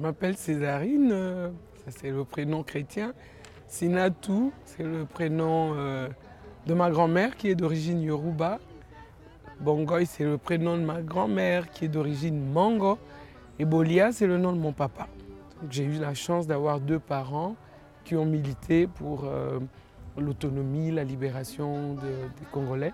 m'appelle Césarine, euh, ça c'est le prénom chrétien. Sinatou, c'est le prénom euh, de ma grand-mère qui est d'origine Yoruba. Bongoy, c'est le prénom de ma grand-mère qui est d'origine Mango. Et Bolia, c'est le nom de mon papa. J'ai eu la chance d'avoir deux parents qui ont milité pour euh, l'autonomie, la libération des Congolais.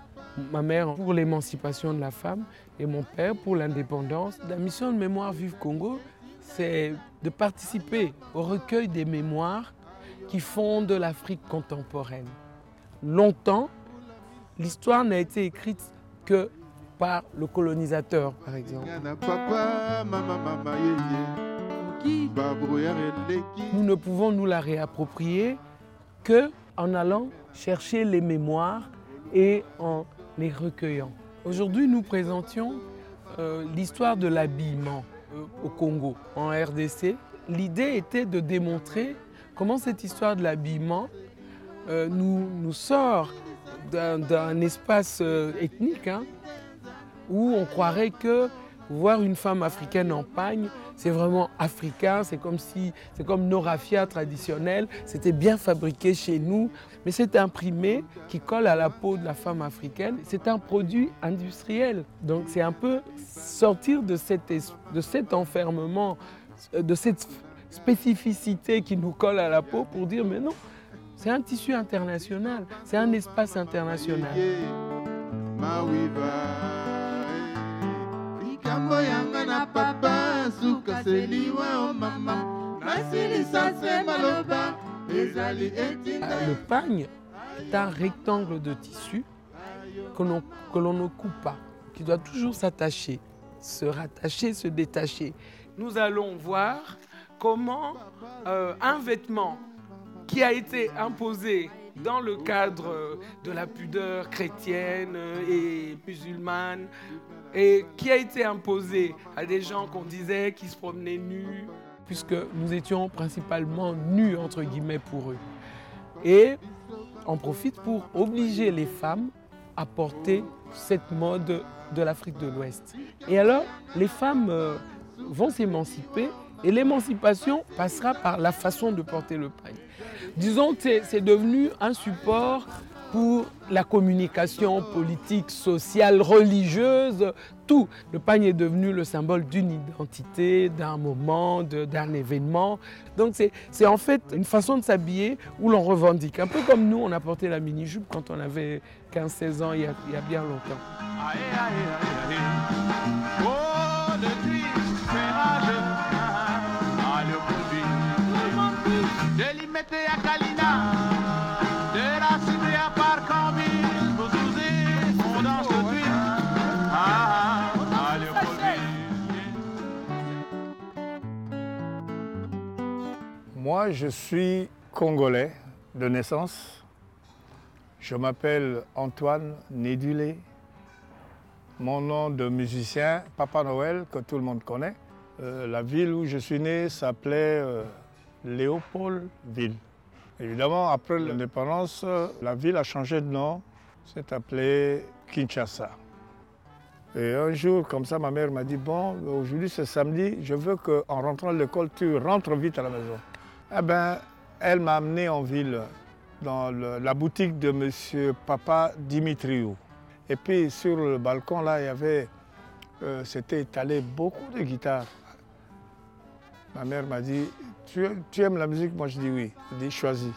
Ma mère pour l'émancipation de la femme et mon père pour l'indépendance. La mission de Mémoire Vive Congo, c'est de participer au recueil des mémoires qui fondent l'Afrique contemporaine. Longtemps, l'histoire n'a été écrite que par le colonisateur, par exemple. Nous ne pouvons nous la réapproprier que en allant chercher les mémoires et en les recueillant. Aujourd'hui, nous présentions euh, l'histoire de l'habillement au Congo, en RDC. L'idée était de démontrer comment cette histoire de l'habillement euh, nous, sort d'un espace ethnique hein, où on croirait que voir une femme africaine en pagne, c'est vraiment africain, c'est comme si, c'est comme nos raffias traditionnels, c'était bien fabriqué chez nous, mais c'est imprimé qui colle à la peau de la femme africaine. C'est un produit industriel. Donc c'est un peu sortir de, de cet enfermement, de cette spécificité qui nous colle à la peau pour dire mais non, c'est un tissu international, c'est un espace international. Le pagne est un rectangle de tissu que l'on ne coupe pas, qui doit toujours s'attacher, se rattacher, se détacher. Nous allons voir comment euh, un vêtement qui a été imposé dans le cadre de la pudeur chrétienne et musulmane et qui a été imposé à des gens qu'on disait qui se promenaient nus, puisque nous étions principalement nus, entre guillemets, pour eux. Et on profite pour obliger les femmes à porter cette mode de l'Afrique de l'Ouest. Et alors, les femmes euh, vont s'émanciper et l'émancipation passera par la façon de porter le pagne. Disons que c'est devenu un support pour la communication politique, sociale, religieuse, tout. Le pagne est devenu le symbole d'une identité, d'un moment, d'un événement. Donc c'est en fait une façon de s'habiller où l'on revendique. Un peu comme nous, on a porté la mini-jupe quand on avait 15-16 ans, il y, a, il y, a, bien longtemps. Je suis congolais de naissance. Je m'appelle Antoine Nédulé. Mon nom de musicien, Papa Noël, que tout le monde connaît. Euh, la ville où je suis né s'appelait euh, Léopoldville. Évidemment, après l'indépendance, la ville a changé de nom. C'est appelé Kinshasa. Et un jour, comme ça, ma mère m'a dit, bon, aujourd'hui c'est samedi, je veux qu'en rentrant de l'école, tu rentres vite à la maison. Eh ben, elle m'a amené en ville, dans la boutique de M. Papa Dimitriou. Et puis sur le balcon, là, il y avait, euh, c'était étalé beaucoup de guitares. Ma mère m'a dit, tu, aimes la musique? Moi, je dis oui. Elle dit, choisis.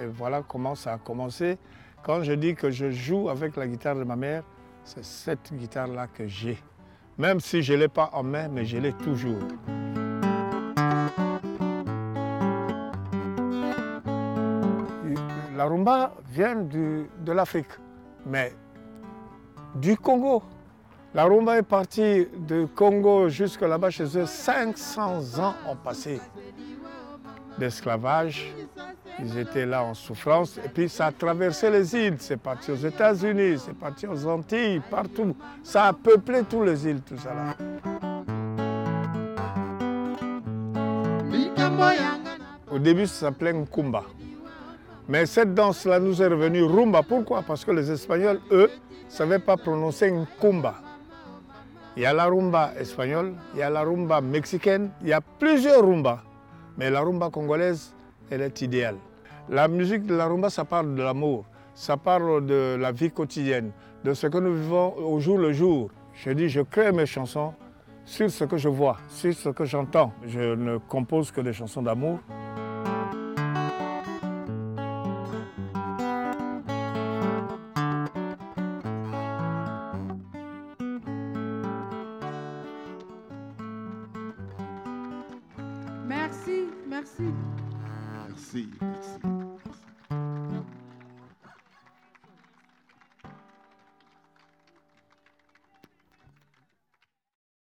Et voilà comment ça a commencé. Quand je dis que je joue avec la guitare de ma mère, c'est cette guitare-là que j'ai. Même si je ne l'ai pas en main, mais je l'ai toujours. Rumba vient de l'Afrique, mais du Congo. La rumba est partie du Congo jusque là-bas chez eux. 500 ans ont passé d'esclavage. Ils étaient là en souffrance. Et puis ça a traversé les îles. C'est parti aux États-Unis, c'est parti aux Antilles, partout. Ça a peuplé toutes les îles, tout ça là. Au début, ça s'appelait Nkumba. Mais cette danse-là nous est revenue rumba. Pourquoi? Parce que les Espagnols, eux, ne savaient pas prononcer Nkumba. Il y a la rumba espagnole, il y a la rumba mexicaine, il y a plusieurs rumbas. Mais la rumba congolaise, elle est idéale. La musique de la rumba, ça parle de l'amour, ça parle de la vie quotidienne, de ce que nous vivons au jour le jour. Je dis, je crée mes chansons sur ce que je vois, sur ce que j'entends. Je ne compose que des chansons d'amour. Merci. Merci.